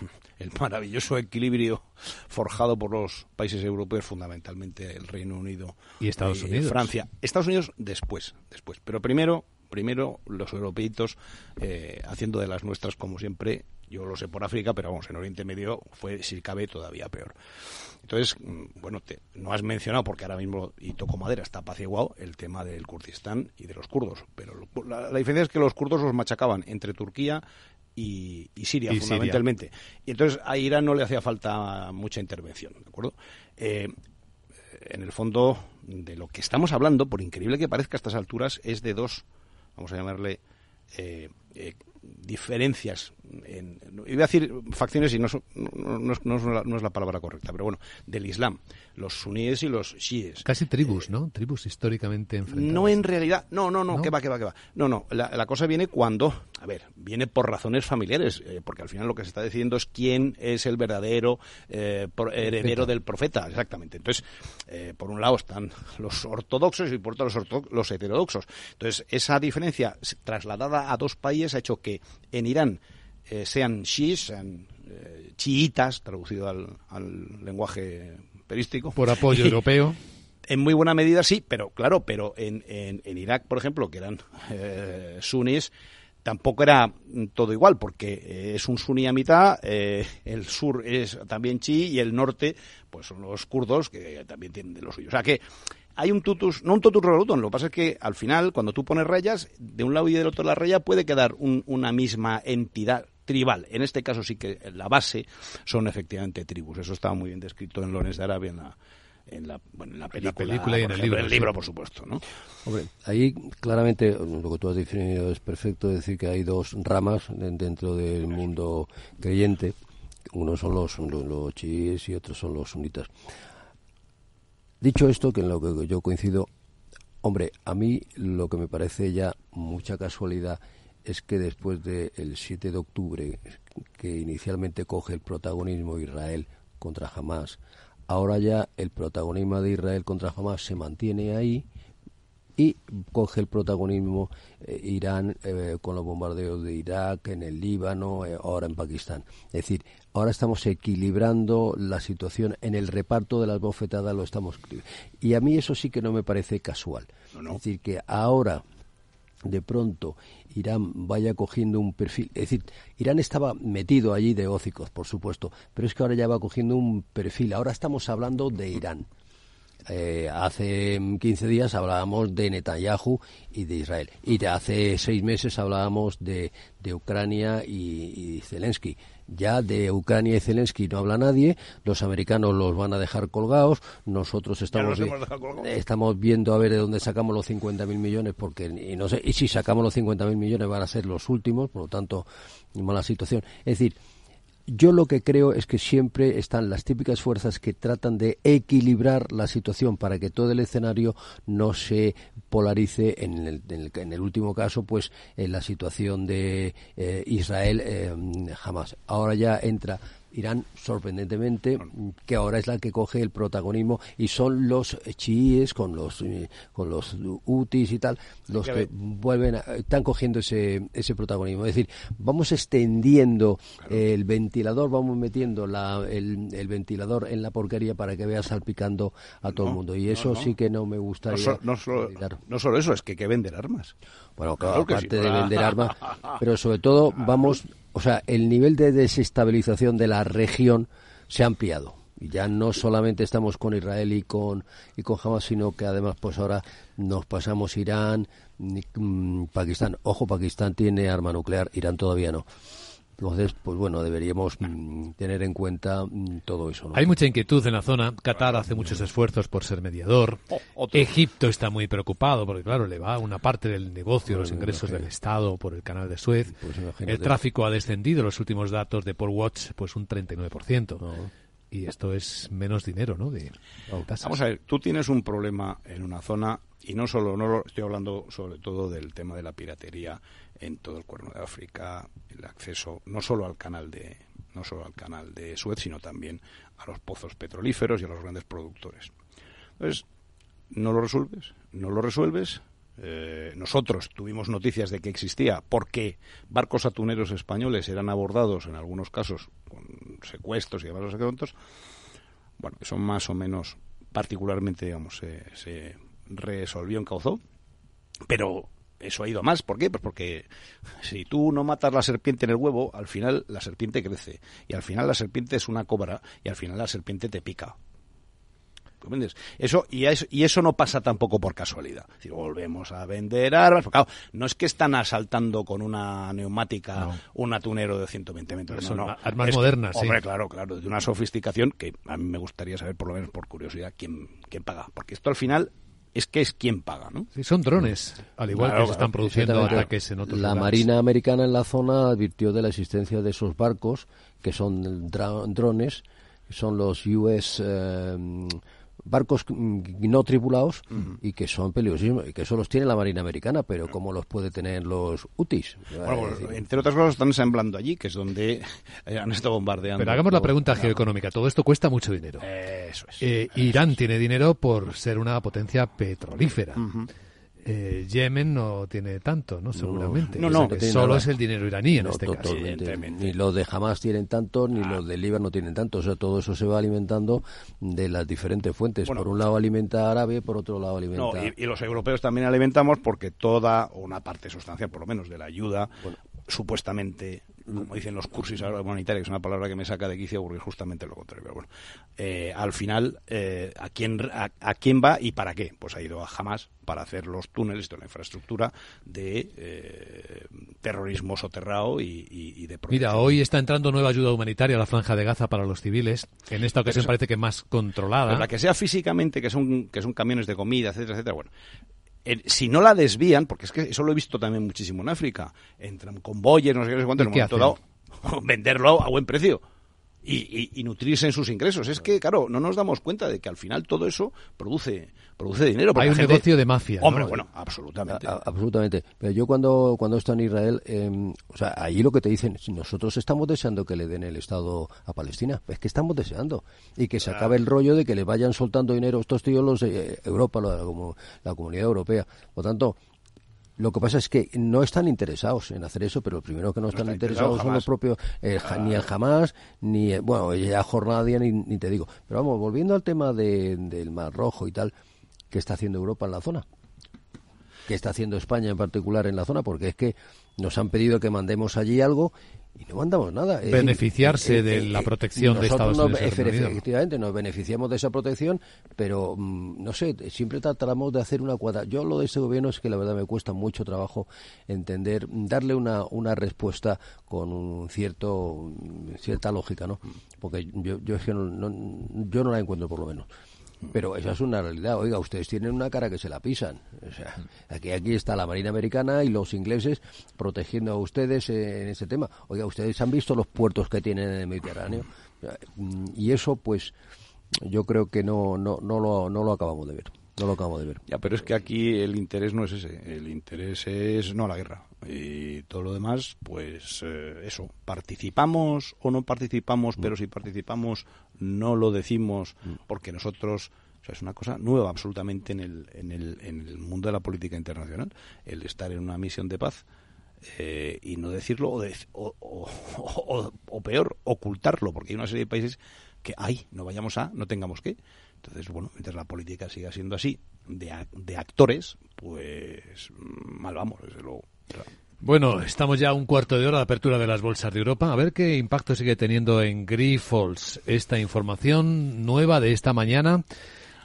el maravilloso equilibrio forjado por los países europeos, fundamentalmente el Reino Unido y Estados Unidos. Francia. Estados Unidos después, después. Pero primero primero los europeitos eh, haciendo de las nuestras como siempre yo lo sé por África, pero vamos, en Oriente Medio fue, si cabe, todavía peor. Entonces, mm, bueno, te, no has mencionado, porque ahora mismo, y toco madera, está apaciguado el tema del Kurdistán y de los kurdos. Pero la, diferencia es que los kurdos los machacaban entre Turquía y, Siria, fundamentalmente. Y entonces a Irán no le hacía falta mucha intervención, ¿de acuerdo? Eh, en el fondo, de lo que estamos hablando, por increíble que parezca a estas alturas, es de dos vamos a llamarle, eh, eh, diferencias, en, iba a decir facciones y no, no, es la, palabra correcta, pero bueno, del Islam, los suníes y los chiíes. Casi tribus, ¿no? Tribus históricamente enfrentadas. No en realidad, no, no, no, que va, que va, que va. No, no, la, cosa viene cuando, a ver, viene por razones familiares, eh, porque al final lo que se está diciendo es quién es el verdadero eh, heredero del profeta, exactamente. Entonces, eh, por un lado están los ortodoxos y por otro los, los heterodoxos. Entonces, esa diferencia trasladada a dos países ha hecho que en Irán eh, sean shis, sean eh, chiitas, traducido al, lenguaje perístico. Por apoyo europeo. En muy buena medida sí, pero claro, pero en, en, Irak, por ejemplo, que eran eh, sunis, tampoco era todo igual, porque es un suní a mitad, el sur es también chi y el norte, pues son los kurdos, que también tienen de lo suyo. O sea que hay un tutus, no un totus revolutum, lo que pasa es que al final, cuando tú pones rayas, de un lado y del otro la raya puede quedar una misma entidad tribal. En este caso sí que la base son efectivamente tribus. Eso estaba muy bien descrito en Lones de Arabia, en la, en la, bueno, en la película, y en el libro. el libro, por supuesto, ¿no? Hombre, ahí claramente lo que tú has definido es perfecto, decir que hay dos ramas dentro del mundo creyente. Uno son los, los, los chiíes y otros son los sunitas. Dicho esto, que en lo que yo coincido, hombre, a mí lo que me parece ya mucha casualidad es que después del 7 de octubre, que inicialmente coge el protagonismo Israel contra Hamas, Ahora ya el protagonismo de Israel contra Hamas se mantiene ahí y coge el protagonismo eh, Irán eh, con los bombardeos de Irak, en el Líbano, eh, ahora en Pakistán. Es decir, ahora estamos equilibrando la situación en el reparto de las bofetadas, lo estamos. Y a mí eso sí que no me parece casual. Es decir, que ahora de pronto Irán vaya cogiendo un perfil. Es decir, Irán estaba metido allí de ócicos, por supuesto, pero es que ahora ya va cogiendo un perfil. Ahora estamos hablando de Irán. Eh, hace 15 días hablábamos de Netanyahu y de Israel. Y de hace seis meses hablábamos de, de Ucrania y, y Zelensky. Ya de Ucrania y Zelensky no habla nadie, los americanos los van a dejar colgados, nosotros estamos, estamos viendo a ver de dónde sacamos los 50.000 millones, porque y no sé, y si sacamos los 50.000 millones van a ser los últimos, por lo tanto, mala situación. Es decir, yo lo que creo es que siempre están las típicas fuerzas que tratan de equilibrar la situación para que todo el escenario no se polarice. En el, en el, último caso, pues en la situación de eh, Israel eh, jamás. Ahora ya entra Irán, sorprendentemente, que ahora es la que coge el protagonismo y son los chiíes con los eh, con los UTIs y tal los que vuelven están cogiendo ese ese protagonismo. Es decir, vamos extendiendo el ventilador, vamos metiendo la, el, ventilador en la porquería para que vea salpicando a todo el mundo. Y eso sí que no me gustaría. No, solo, no solo eso, es que hay que vender armas. Bueno, claro, aparte de vender armas, pero sobre todo vamos o sea, el nivel de desestabilización de la región se ha ampliado. Ya no solamente estamos con Israel y con, y con Hamas, sino que además pues ahora nos pasamos Irán, mm, Pakistán. Ojo, Pakistán tiene arma nuclear, Irán todavía no. Entonces, pues bueno, deberíamos mm, tener en cuenta mm, todo eso. Hay mucha inquietud en la zona. Qatar hace muchos esfuerzos por ser mediador. Oh, Egipto está muy preocupado porque, claro, le va una parte del negocio, los ingresos del Estado por el canal de Suez. Pues el tráfico ha descendido, los últimos datos de Port Watch, pues un 39%. Y esto es menos dinero, ¿no? De, Vamos a ver, tú tienes un problema en una zona y no solo, no estoy hablando sobre todo del tema de la piratería en todo el Cuerno de África, el acceso no solo al canal de no solo al canal de Suez, sino también a los pozos petrolíferos y a los grandes productores. Entonces, no lo resuelves, no lo resuelves. Eh, nosotros tuvimos noticias de que existía porque barcos atuneros españoles eran abordados en algunos casos con secuestros y demás secretos. Bueno, eso más o menos particularmente, digamos, se, se resolvió, encauzó, pero eso ha ido a más. ¿Por qué? Pues porque si tú no matas la serpiente en el huevo, al final la serpiente crece. Y al final la serpiente es una cobra y al final la serpiente te pica. ¿Comprendes? Eso, y, eso, y eso no pasa tampoco por casualidad. Si volvemos a vender armas. Porque, no es que están asaltando con una neumática un atunero de 120 metros. no, Armas modernas, Hombre, claro, claro. De una sofisticación que a mí me gustaría saber, por lo menos por curiosidad, quién, quién paga. Porque esto al final es que es quien paga, ¿no? Sí, son drones, al igual que se están produciendo ataques en otros La Marina Americana en la zona advirtió de la existencia de esos barcos, que son drones, son los US barcos no tripulados y que son peligrosísimos y que eso los tiene la Marina Americana, pero ¿cómo los puede tener los UTIs? entre otras cosas están ensamblando allí, que es donde han estado bombardeando. Pero hagamos la pregunta geoeconómica. Todo esto cuesta mucho dinero. Eso es. Eh, Irán tiene dinero por ser una potencia petrolífera. Eh, Yemen no tiene tanto, ¿no? Seguramente. No, no, solo es el dinero iraní en este caso. Ni los de Hamas tienen tanto, ni los de Líbano tienen tanto. O sea, todo eso se va alimentando de las diferentes fuentes. por un lado alimenta árabe, por otro lado alimenta... No, y, los europeos también alimentamos porque toda, una parte sustancial, por lo menos, de la ayuda supuestamente como dicen los cursos humanitarios, que es una palabra que me saca de quicio porque es justamente lo contrario. Pero bueno, eh, al final, eh, ¿a, quién, a, quién va y para qué? Pues ha ido a Hamas para hacer los túneles, toda la infraestructura de eh, terrorismo soterrado y, de Mira, hoy está entrando nueva ayuda humanitaria a la franja de Gaza para los civiles. En esta ocasión parece que más controlada. la que sea físicamente, que son, que son camiones de comida, etcétera, etcétera, bueno, si no la desvían, porque es que eso lo he visto también muchísimo en África, entran con no sé qué, no sé cuánto, en un momento dado, venderlo a buen precio. y, nutrirse en sus ingresos. Es que, claro, no nos damos cuenta de que al final todo eso produce produce dinero. Hay un negocio de mafia. Hombre, bueno, absolutamente. absolutamente. Pero yo cuando, cuando estoy en Israel, em, o sea, ahí lo que te dicen, nosotros estamos deseando que le den el Estado a Palestina. Es que estamos deseando. Y que se acabe el rollo de que le vayan soltando dinero estos tíos los de Europa, la, como la comunidad europea. Por tanto, lo que pasa es que no están interesados en hacer eso, pero lo primero que no, están interesados son los propios, eh, ni el jamás, ni, bueno, ya jornada ni, ni te digo. Pero vamos, volviendo al tema del Mar Rojo y tal, ¿qué está haciendo Europa en la zona? ¿Qué está haciendo España en particular en la zona? Porque es que nos han pedido que mandemos allí algo y no mandamos nada. Beneficiarse de la protección de Estados Unidos. efectivamente, nos beneficiamos de esa protección, pero mm, no sé, siempre tratamos de hacer una cuadra. Yo lo de este gobierno es que la verdad me cuesta mucho trabajo entender, darle una, una respuesta con un cierto cierta lógica, ¿no? Porque yo, yo es que no, yo no la encuentro por lo menos. Pero esa es una realidad. Oiga, ustedes tienen una cara que se la pisan. O sea, aquí, aquí está la Marina Americana y los ingleses protegiendo a ustedes en ese tema. Oiga, ustedes han visto los puertos que tienen en el Mediterráneo. Y eso, pues, yo creo que no, no, no, lo, no lo acabamos de ver. No lo acabamos de ver. Ya, pero es que aquí el interés no es ese. El interés es no la guerra. Y todo lo demás, pues eh, eso. Participamos o no participamos, pero si participamos no lo decimos mm. porque nosotros o sea, es una cosa nueva absolutamente en el, en el, en el mundo de la política internacional, el estar en una misión de paz eh, y no decirlo o, o, peor, ocultarlo, porque hay una serie de países que, ay, no vayamos a, no tengamos que. Entonces, bueno, mientras la política siga siendo así, de, de actores, pues mal vamos, desde luego. Bueno, estamos ya a un cuarto de hora de apertura de las bolsas de Europa. A ver qué impacto sigue teniendo en Grifols esta información nueva de esta mañana,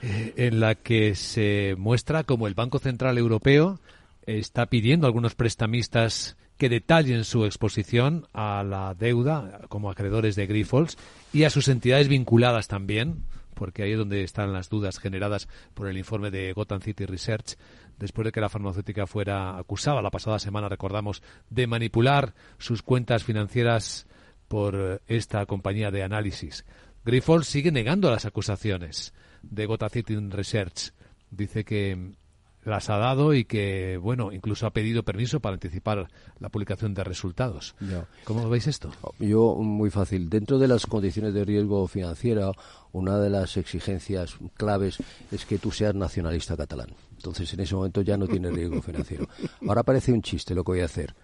eh, en la que se muestra como el Banco Central Europeo está pidiendo a algunos prestamistas que detallen su exposición a la deuda como acreedores de Grifols y a sus entidades vinculadas también, porque ahí es donde están las dudas generadas por el informe de Gotham City Research después de que la farmacéutica fuera acusada la pasada semana, recordamos, de manipular sus cuentas financieras por esta compañía de análisis. Grifols sigue negando las acusaciones de City Research. Dice que las ha dado y que, bueno, incluso ha pedido permiso para anticipar la publicación de resultados. ¿Cómo veis esto? Yo, muy fácil. Dentro de las condiciones de riesgo financiera, una de las exigencias claves es que tú seas nacionalista catalán. Entonces, en ese momento ya no tiene riesgo financiero. Ahora parece un chiste lo que voy a hacer.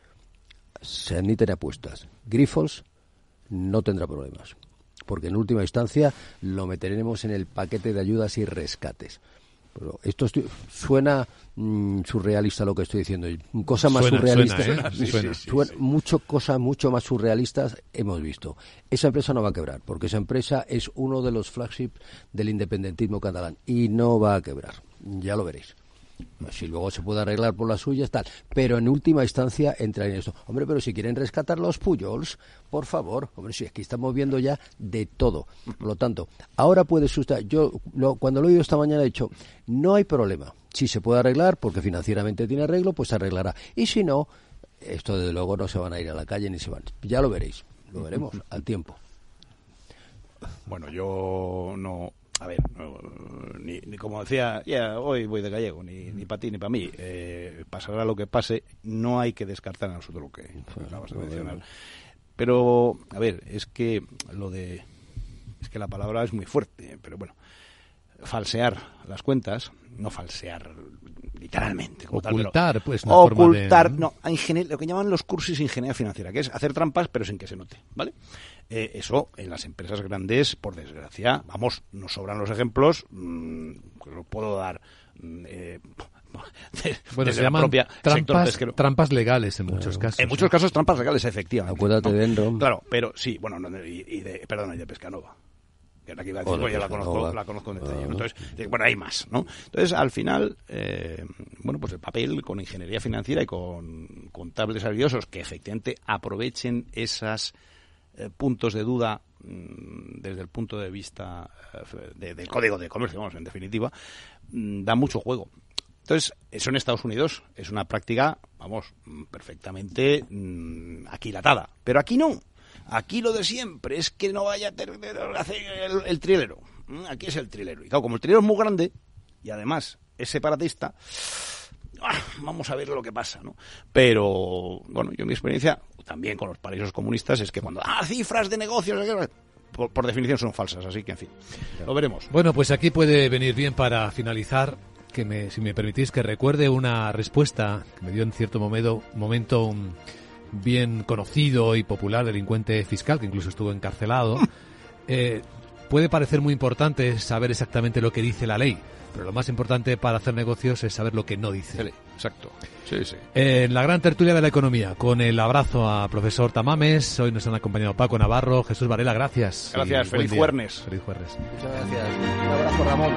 Se admiten apuestas. Grifols no tendrá problemas. Porque en última instancia lo meteremos en el paquete de ayudas y rescates. Pero esto suena mm, surrealista lo que estoy diciendo. Cosa más surrealista. ¿eh? mucho cosas mucho más surrealistas hemos visto. Esa empresa no va a quebrar, porque esa empresa es uno de los flagships del independentismo catalán y no va a quebrar. Ya lo veréis. Si luego se puede arreglar por las suyas, tal. Pero en última instancia entra en esto. Hombre, pero si quieren rescatar los Puyols, por favor. Hombre, si aquí estamos viendo ya de todo. Por lo tanto, ahora puede sustar. Yo, cuando lo he oído esta mañana, he dicho, no hay problema. Si se puede arreglar, porque financieramente tiene arreglo, pues se arreglará. Y si no, esto desde luego no se van a ir a la calle ni se van. Ya lo veréis. Lo veremos al tiempo. Bueno, yo no a ver, ni, como decía, ya hoy voy de gallego, ni, ni para ti ni para mí. Eh, pasará lo que pase, no hay que descartar a nosotros lo que acabas de mencionar. Pero, a ver, es que lo de. Es que la palabra es muy fuerte, pero bueno. Falsear las cuentas, no falsear literalmente. ocultar, pues. ocultar, no, lo que llaman los cursos de ingeniería financiera, que es hacer trampas pero sin que se note, ¿vale? Eh, eso en las empresas grandes, por desgracia, vamos, nos sobran los ejemplos, mmm, lo puedo dar. Mm, eh, bueno, se llaman trampas, trampas legales en muchos casos. En muchos casos trampas legales, efectivamente. Acuérdate de Enron. Claro, pero sí, bueno, y, y de, perdón, y de Pescanova que la que iba a decir, pues ya la conozco, la conozco en detalle. Entonces, bueno, hay más, ¿no? Entonces, al final, eh, bueno, pues el papel con ingeniería financiera y con contables habilidosos que efectivamente aprovechen esos eh, puntos de duda mm, desde el punto de vista eh, del código de comercio, vamos, en definitiva, mm, da mucho juego. Entonces, eso en Estados Unidos es una práctica, vamos, perfectamente mm, aquilatada. Pero aquí no. Aquí lo de siempre es que no vaya a hacer el, el trilero. Mm, aquí es el trilero. Y claro, como el trilero es muy grande y además es separatista, ah, vamos a ver lo que pasa, ¿no? Pero, bueno, yo mi experiencia, también con los paraísos comunistas, es que cuando, ah, cifras de negocios, por, definición son falsas, así que, en fin, lo veremos. Bueno, pues aquí puede venir bien para finalizar que me, si me permitís que recuerde una respuesta que me dio en cierto momento, bien conocido y popular delincuente fiscal que incluso estuvo encarcelado. Eh, puede parecer muy importante saber exactamente lo que dice la ley, pero lo más importante para hacer negocios es saber lo que no dice. Exacto. Sí, sí. En la gran tertulia de la economía, con el abrazo a profesor Tamames, hoy nos han acompañado Paco Navarro, Jesús Varela, gracias. Gracias, feliz jueves. Feliz jueves. Muchas gracias. Un abrazo, Ramón.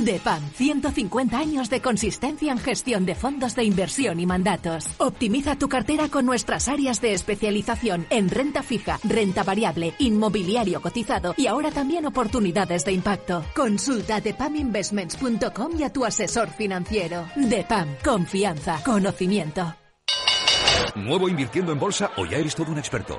DEPAM, 150 años de consistencia en gestión de fondos de inversión y mandatos. Optimiza tu cartera con nuestras áreas de especialización en renta fija, renta variable, inmobiliario cotizado y ahora también oportunidades de impacto. Consulta depaminvestments.com y a tu asesor financiero. DEPAM, confianza, conocimiento. ¿Nuevo invirtiendo en bolsa o ya eres todo un experto?